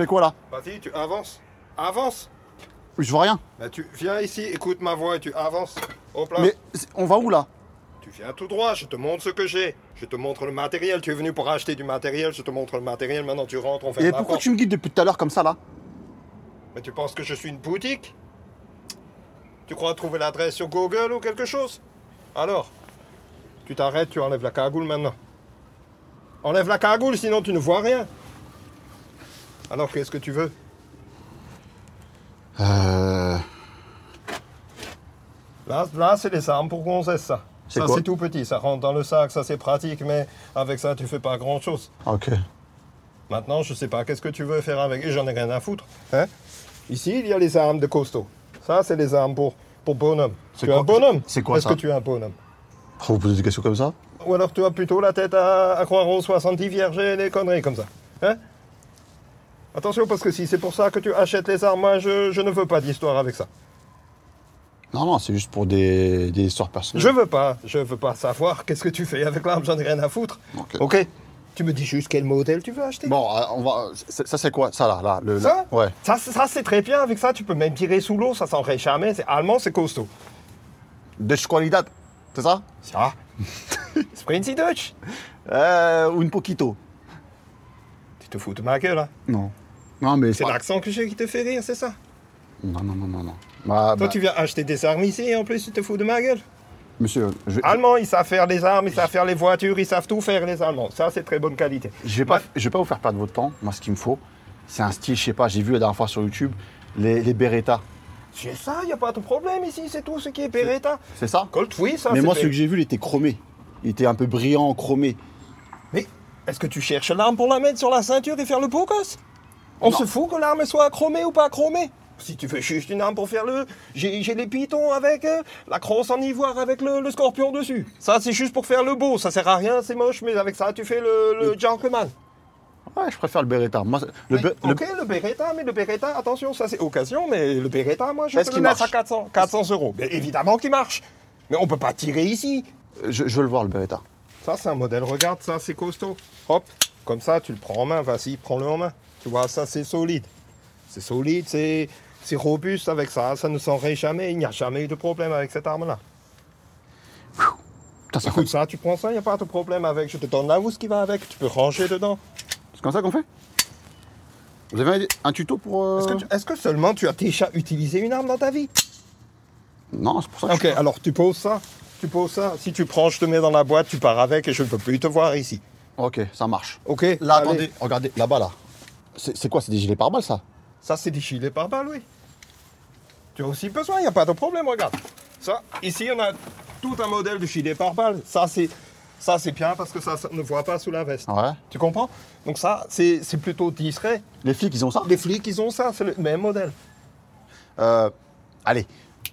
fais quoi là Vas-y, tu avances. Avance. Je vois rien. Bah, tu viens ici, écoute ma voix et tu avances. Hop là. Mais on va où là Tu viens tout droit, je te montre ce que j'ai. Je te montre le matériel. Tu es venu pour acheter du matériel, je te montre le matériel. Maintenant, tu rentres, on fait Et pourquoi tu me guides depuis tout à l'heure comme ça là Mais tu penses que je suis une boutique Tu crois trouver l'adresse sur Google ou quelque chose Alors, tu t'arrêtes, tu enlèves la cagoule maintenant. Enlève la cagoule, sinon tu ne vois rien. Alors, qu'est-ce que tu veux? Euh. Là, là c'est les armes pour ça. C'est Ça, quoi c'est tout petit, ça rentre dans le sac, ça c'est pratique, mais avec ça, tu fais pas grand-chose. Ok. Maintenant, je sais pas qu'est-ce que tu veux faire avec, et j'en ai rien à foutre. Hein? Ici, il y a les armes de costaud. Ça, c'est les armes pour, pour bonhomme. Tu es un bonhomme c'est quoi Est-ce ça que tu es un bonhomme? Faut vous poser des questions comme ça? Ou alors tu as plutôt la tête à, à croire aux 70 vierges et des conneries comme ça. Hein? Attention, parce que si c'est pour ça que tu achètes les armes, moi, je, je ne veux pas d'histoire avec ça. Non, non, c'est juste pour des, des histoires personnelles. Je veux pas, je veux pas savoir qu'est-ce que tu fais avec l'arme, j'en ai rien à foutre. Ok. Ok Tu me dis juste quel modèle tu veux acheter Bon, euh, on va. c'est- Ça, c'est quoi? Ça là, là. Le, Ça Ouais. Ça, c'est- ça, c'est très bien, avec ça tu peux même tirer sous l'eau, ça s'enraye jamais, c'est allemand, c'est costaud. De qualidad. C'est ça? Ça Sprinty Dutch Euh. Un poquito. Tu te fous de ma gueule, hein? Non. Non, mais C'est l'accent que j'ai qui te fait rire, c'est ça Non, non, non, non, non. Bah, Toi bah, tu viens acheter des armes ici et en plus tu te fous de ma gueule Monsieur, je vais, Allemands, ils savent faire les armes, ils savent faire les voitures, ils savent tout faire, les Allemands. Ça, c'est très bonne qualité. je vais pas, je vais pas vous faire perdre votre temps. Moi, ce qu'il me faut, c'est un style, je sais pas. J'ai vu la dernière fois sur YouTube les, les Beretta. C'est ça, il n'y a pas de problème ici, c'est tout ce qui est Beretta. C'est ça Colt, oui, ça, Mais moi, celui que j'ai vu, il était chromé. Il était un peu brillant, chromé. Mais est-ce que tu cherches l'arme pour la mettre sur la ceinture et faire le beau gosse? On Non. se fout que l'arme soit chromée ou pas chromée Si tu veux juste une arme pour faire le... J'ai les pitons avec euh, la crosse en ivoire avec le, le scorpion dessus. Ça, c'est juste pour faire le beau, ça sert à rien, c'est moche, mais avec ça, tu fais le, le gentleman. Ouais, je préfère le Beretta. Moi, le, Oui, Be- le- ok, le Beretta, mais le Beretta, attention, ça c'est occasion, mais le Beretta, moi je Est-ce peux qu'il le mettre à marche 400, 400 euros. Mais évidemment qu'il marche. Mais on peut pas tirer ici. je, je veux le voir, le Beretta. Ça c'est un modèle, regarde, ça c'est costaud. Hop, comme ça tu le prends en main, vas-y, prends-le en main. Tu vois, ça c'est solide. C'est solide, c'est robuste avec ça, ça ne s'enraye jamais, il n'y a jamais eu de problème avec cette arme-là. Ça Écoute ça, tu prends ça, il n'y a pas de problème avec. Je te donne la housse qui va avec, tu peux ranger dedans. C'est comme ça qu'on fait Vous avez un, tuto pour. euh, Est-ce que, tu- est-ce que seulement tu as déjà utilisé une arme dans ta vie? Non, c'est pour ça que Ok, je... alors tu poses ça. Tu poses ça. Si tu prends, je te mets dans la boîte, tu pars avec et je ne peux plus te voir ici. Ok, ça marche. Ok Là, allez. attendez, regardez, là-bas, là. C'est quoi C'est des gilets pare-balles, ça? Ça, c'est des gilets par balle, oui. Tu as aussi besoin, il n'y a pas de problème, regarde. Ça, ici, on a tout un modèle de gilet par balle. Ça, c'est ça, c'est bien parce que ça, ça ne voit pas sous la veste. Ouais. Tu comprends? Donc ça, c'est plutôt discret. Les flics, ils ont ça? Les flics, ils ont ça, c'est le même modèle. Euh, Allez,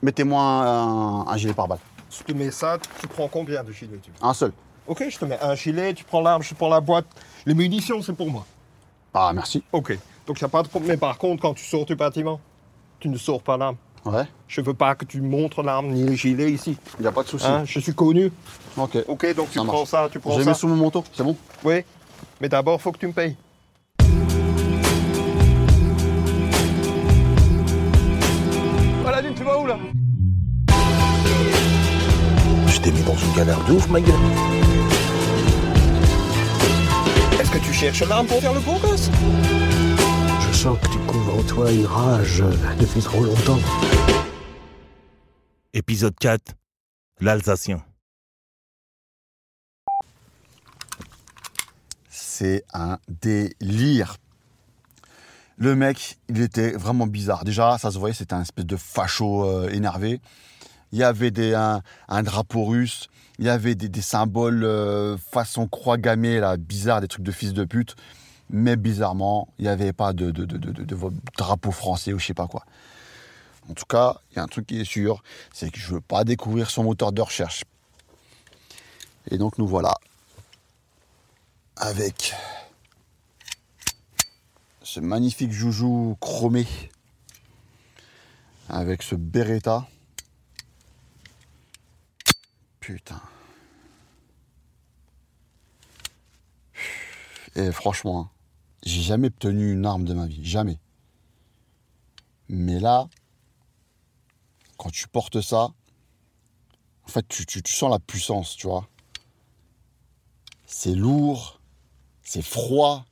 mettez-moi un, un gilet pare-balles. Je te mets ça, tu prends combien de gilets tu Un seul. Ok, je te mets un gilet, tu prends l'arme, je prends la boîte. Les munitions, c'est pour moi. Ah, merci. Ok. Donc, il n'y a pas de problème. Mais par contre, quand tu sors du bâtiment, tu ne sors pas l'arme. Ouais, Je veux pas que tu montres l'arme ni le gilet ici. il n'y a pas de souci. Hein, je suis connu. Ok. Ok, donc tu Ça prends marche. ça, tu prends Je ça. mets sous mon manteau, c'est bon Oui. Mais d'abord, faut que tu me payes. Voilà, tu vas où là? Je t'ai mis dans une galère de ouf, ma gueule. Que tu cherches l'arme pour faire le beau gosse Je sens que tu couvres en toi une rage depuis trop longtemps. Épisode 4 L'Alsacien. C'est un délire. Le mec, il était vraiment bizarre. Déjà, ça se voyait, c'était un espèce de facho euh, énervé. Il y avait des, un, un drapeau russe, il y avait des, symboles euh, façon croix gammée, là, bizarre, des trucs de fils de pute. Mais bizarrement, il n'y avait pas de, drapeau français ou je sais pas quoi. En tout cas, il y a un truc qui est sûr, c'est que je veux pas découvrir son moteur de recherche. Et donc nous voilà avec ce magnifique joujou chromé, avec ce Beretta. Putain. Et franchement, hein, J'ai jamais obtenu une arme de ma vie, jamais. Mais là, quand tu portes ça, en fait, tu, sens la puissance, tu vois. C'est lourd, c'est froid.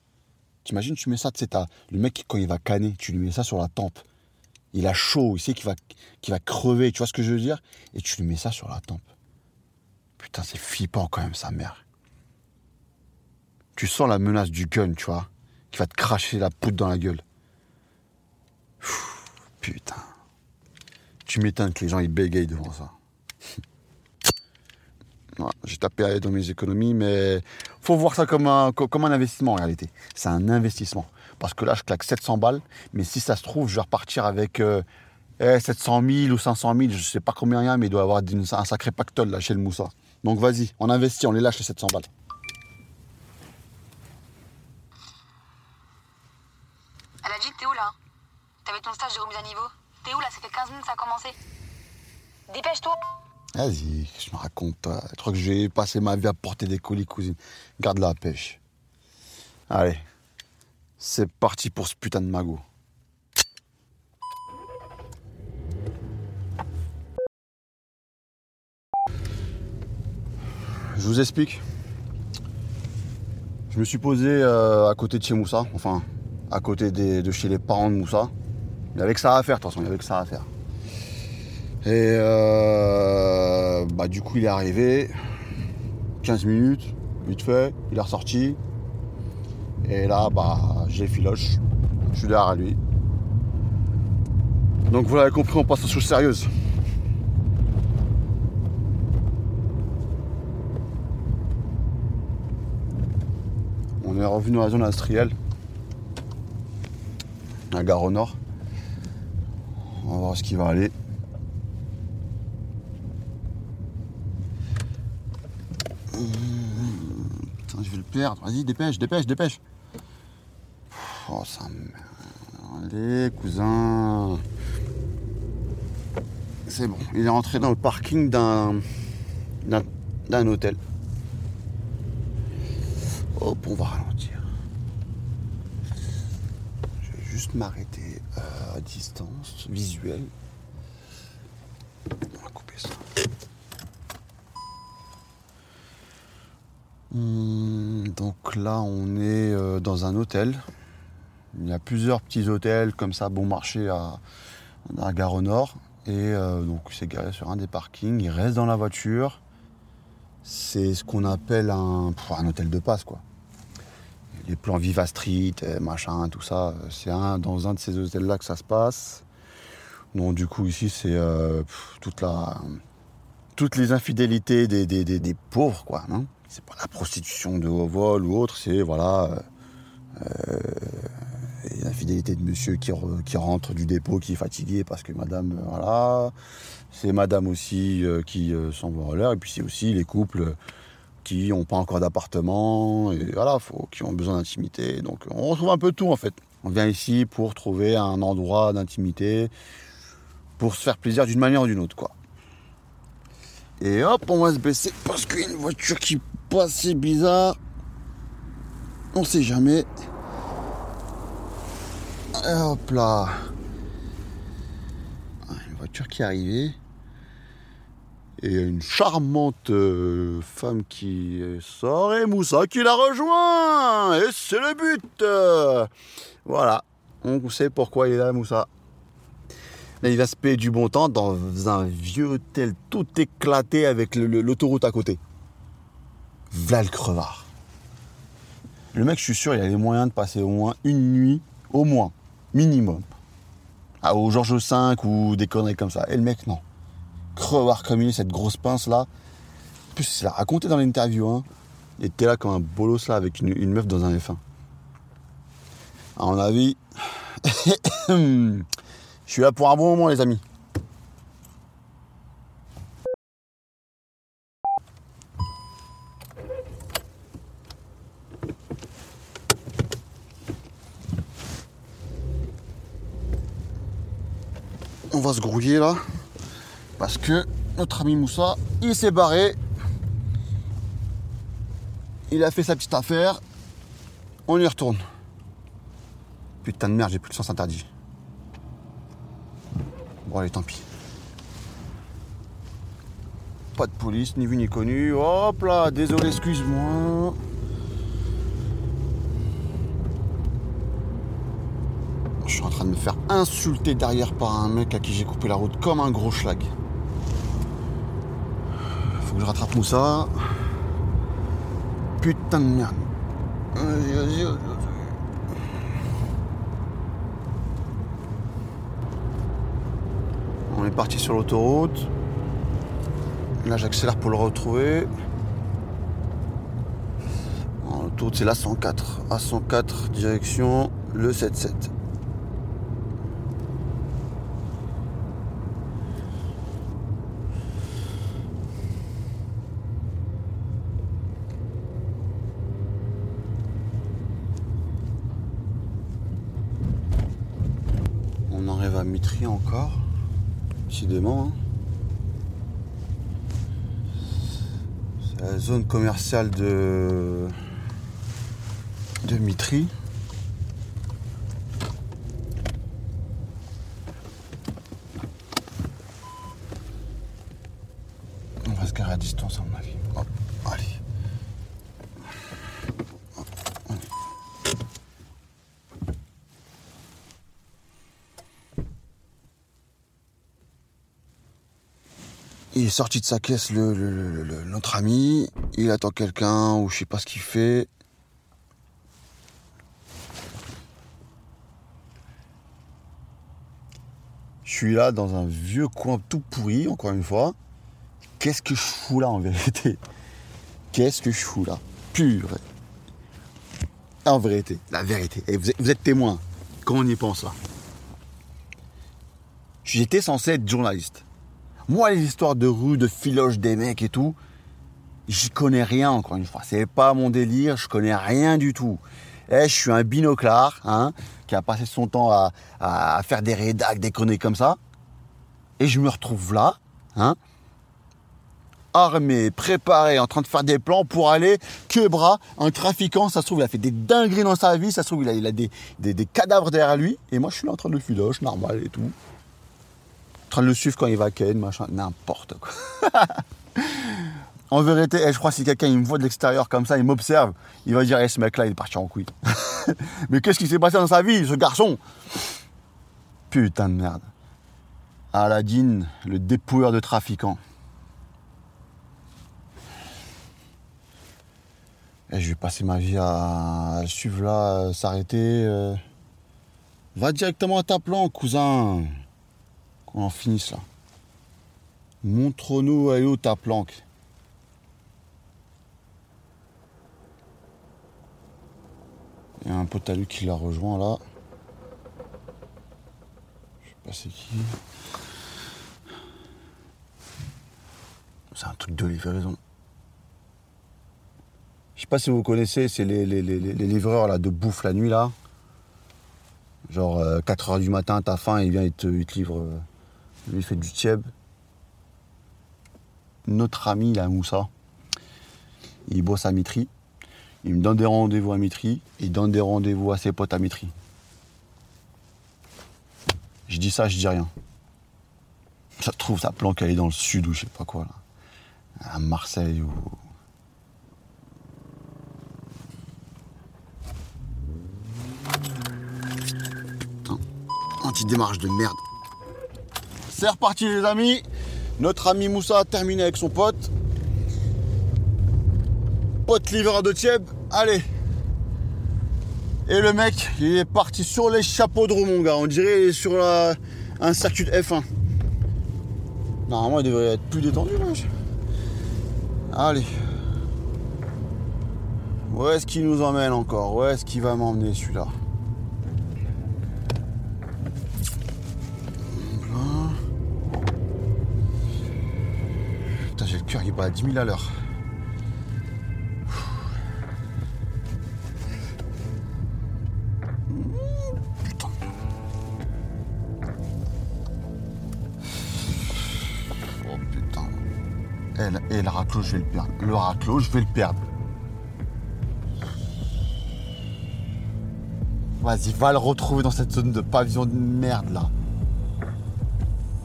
T'imagines, tu mets ça, tu sais, le mec, quand il va canner, tu lui mets ça sur la tempe. Il a chaud, il sait qu'il va, qu'il va crever, tu vois ce que je veux dire? Et tu lui mets ça sur la tempe. Putain, c'est flippant quand même, sa mère. Tu sens la menace du gun, tu vois, qui va te cracher la poudre dans la gueule. Putain. Tu m'étonnes que les gens ils bégayent devant ça. J'ai tapé dans mes économies, mais faut voir ça comme un, investissement en réalité. C'est un investissement. Parce que là, je claque 700 balles, mais si ça se trouve, je vais repartir avec euh, eh, 700 000 ou 500 000, je sais pas combien il mais il doit y avoir un sacré pactole là chez le Moussa. Donc vas-y, on investit, on les lâche les 700 balles. Elle a dit t'es où là? T'avais ton stage de remise à niveau? T'es où là? Ça fait 15 minutes ça a commencé? Dépêche-toi Vas-y, je me raconte. toi. Je crois que j'ai passé ma vie à porter des colis, cousine. Garde la pêche. Allez, c'est parti pour ce putain de magot. Je vous explique. Je me suis posé euh, à côté de chez Moussa, enfin, à côté de chez les parents de Moussa. Il n'y avait que ça à faire, de toute façon, il n'y avait que ça à faire. Et euh, bah, du coup, il est arrivé, 15 minutes, vite fait, il est ressorti. Et là, bah, j'ai filoche, je suis derrière lui. Donc vous l'avez compris, on passe aux choses sérieuses. On est revenu dans la zone industrielle, à Gare au Nord. On va voir ce qui va aller. Putain, je vais le perdre. Vas-y, dépêche, dépêche, dépêche. Oh, ça me... Allez, cousin. C'est bon. Il est rentré dans le parking d'un... d'un, d'un hôtel. Hop, on va ralentir. Je vais juste m'arrêter euh, à distance visuelle. On va couper ça. Hum, donc là, on est euh, dans un hôtel. Il y a plusieurs petits hôtels comme ça, bon marché à, à Gare au Nord. Et euh, donc, il s'est garé sur un des parkings. Il reste dans la voiture. C'est ce qu'on appelle un, un hôtel de passe, quoi. Les plans Viva Street, euh, machin, tout ça. euh, C'est un, dans un de ces hôtels-là que ça se passe. Donc, du coup, ici, c'est euh, toute la, toutes les infidélités des, des, pauvres, quoi. hein. c'est pas la prostitution de haut vol ou autre, c'est voilà euh, les infidélités de monsieur qui, re- qui rentre du dépôt, qui est fatigué parce que madame, voilà. C'est madame aussi qui s'en va en l'air, et puis c'est aussi les couples qui n'ont pas encore d'appartement, et voilà, faut, qui ont besoin d'intimité. Donc on retrouve un peu tout en fait. On vient ici pour trouver un endroit d'intimité, pour se faire plaisir d'une manière ou d'une autre, quoi. Et hop, on va se baisser parce qu'il y a une voiture qui passe, c'est bizarre. On sait jamais. Hop là. Ah, Une voiture qui est arrivée. Et une charmante euh, femme qui sort et Moussa qui la rejoint. Et c'est le but. Voilà. On sait pourquoi il est là, Moussa. Là, il va se payer du bon temps dans un vieux hôtel tout éclaté avec l'autoroute à côté. V'là le crevard. Le mec, je suis sûr, il a les moyens de passer au moins une nuit, au moins, minimum, à, au Georges V ou des conneries comme ça. Et le mec, non. Crevard comme cette grosse pince là. En plus, il l'a raconté dans l'interview. Hein. Il était là comme un bolos là avec une, une meuf dans un F1. À mon avis, je suis là pour un bon moment, les amis. On va se grouiller là. Parce que notre ami Moussa, il s'est barré. Il a fait sa petite affaire. On y retourne. Putain de merde, j'ai plus de sens interdit. Bon, allez, tant pis. Pas de police, ni vu ni connu. Hop là, désolé, excuse-moi. Je suis en train de me faire insulter derrière par un mec à qui j'ai coupé la route comme un gros schlag. Je rattrape Moussa. Putain de merde. On est parti sur l'autoroute. Là, j'accélère pour le retrouver. L'autoroute, c'est la 104. A104, direction le 77. On encore. Décidément. hein. C'est la zone commerciale de. de. On va se garer à distance à mon avis. Hop, allez. Hop, allez. Il est sorti de sa caisse, le, notre ami. Il attend quelqu'un ou je sais pas ce qu'il fait. Je suis là dans un vieux coin tout pourri, encore une fois. Qu'est-ce que je fous là en vérité? Qu'est-ce que je fous là? Pur. En vérité, la vérité. Et vous êtes, vous êtes témoin. Quand on y pense là? J'étais censé être journaliste. Moi, les histoires de rue, de filoche des mecs et tout, j'y connais rien, encore une fois. C'est pas mon délire, je connais rien du tout. Eh, je suis un binoclard, hein, qui a passé son temps à, faire des rédacs, des conneries comme ça. Et je me retrouve là, hein, armé, préparé, en train de faire des plans pour aller que bras. Un trafiquant, ça se trouve, il a fait des dingueries dans sa vie, ça se trouve, il a, des cadavres derrière lui. Et moi, je suis là en train de le filoche, normal et tout. En train de le suivre quand il va à machin, n'importe quoi. en vérité, eh, je crois que si quelqu'un il me voit de l'extérieur comme ça, il m'observe, il va dire, eh, ce mec-là, il est parti en couille. Mais qu'est-ce qui s'est passé dans sa vie, ce garçon? Putain de merde. Aladdin, le dépouilleur de trafiquants. Et je vais passer ma vie à, suivre là, s'arrêter. euh. Va directement à ta plan, cousin. Qu'on en finisse là. Montre-nous est où ta planque? Il y a un pote à qui l'a rejoint là. Je sais pas c'est qui. C'est un truc de livraison. Je sais pas si vous connaissez, c'est les, les- les- les livreurs là, de bouffe la nuit là. Genre 4h du matin, t'as faim, il vient, il te, il te livre. euh, lui, il fait du tieb. Notre ami, là, Moussa, il bosse à Mitry. Il me donne des rendez-vous à Mitry. Il donne des rendez-vous à ses potes à Mitry. Je dis ça, je dis rien. Ça trouve, sa planque, elle est dans le sud ou je sais pas quoi, là. À Marseille ou. Putain, anti-démarche de merde. C'est reparti les amis. Notre ami Moussa a terminé avec son pote. Pote livreur de Tieb. Allez. Et le mec, il est parti sur les chapeaux de roue, mon gars. On dirait sur un circuit de F1. Normalement, il devrait être plus détendu. Allez. Où est-ce qu'il nous emmène encore? Où est-ce qu'il va m'emmener celui-là? J'ai le cœur qui bat à 10 000 à l'heure. Oh putain. Et, le- et le raclo, je vais le perdre. Le raclo, je vais le perdre. Vas-y, va le retrouver dans cette zone de pavillon de merde là.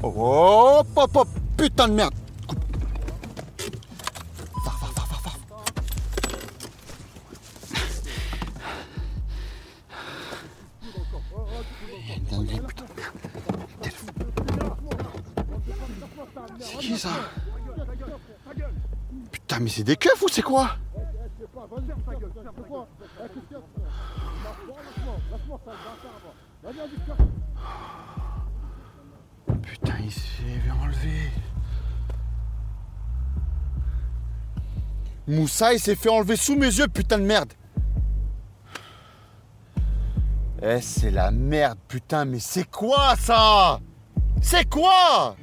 Oh, hop, hop, hop, putain de merde. Ça Putain, mais c'est des keufs ou c'est quoi Putain, il s'est fait enlever. Moussa, il s'est fait enlever sous mes yeux, putain de merde. Eh, c'est la merde, putain, mais c'est quoi ça? C'est quoi?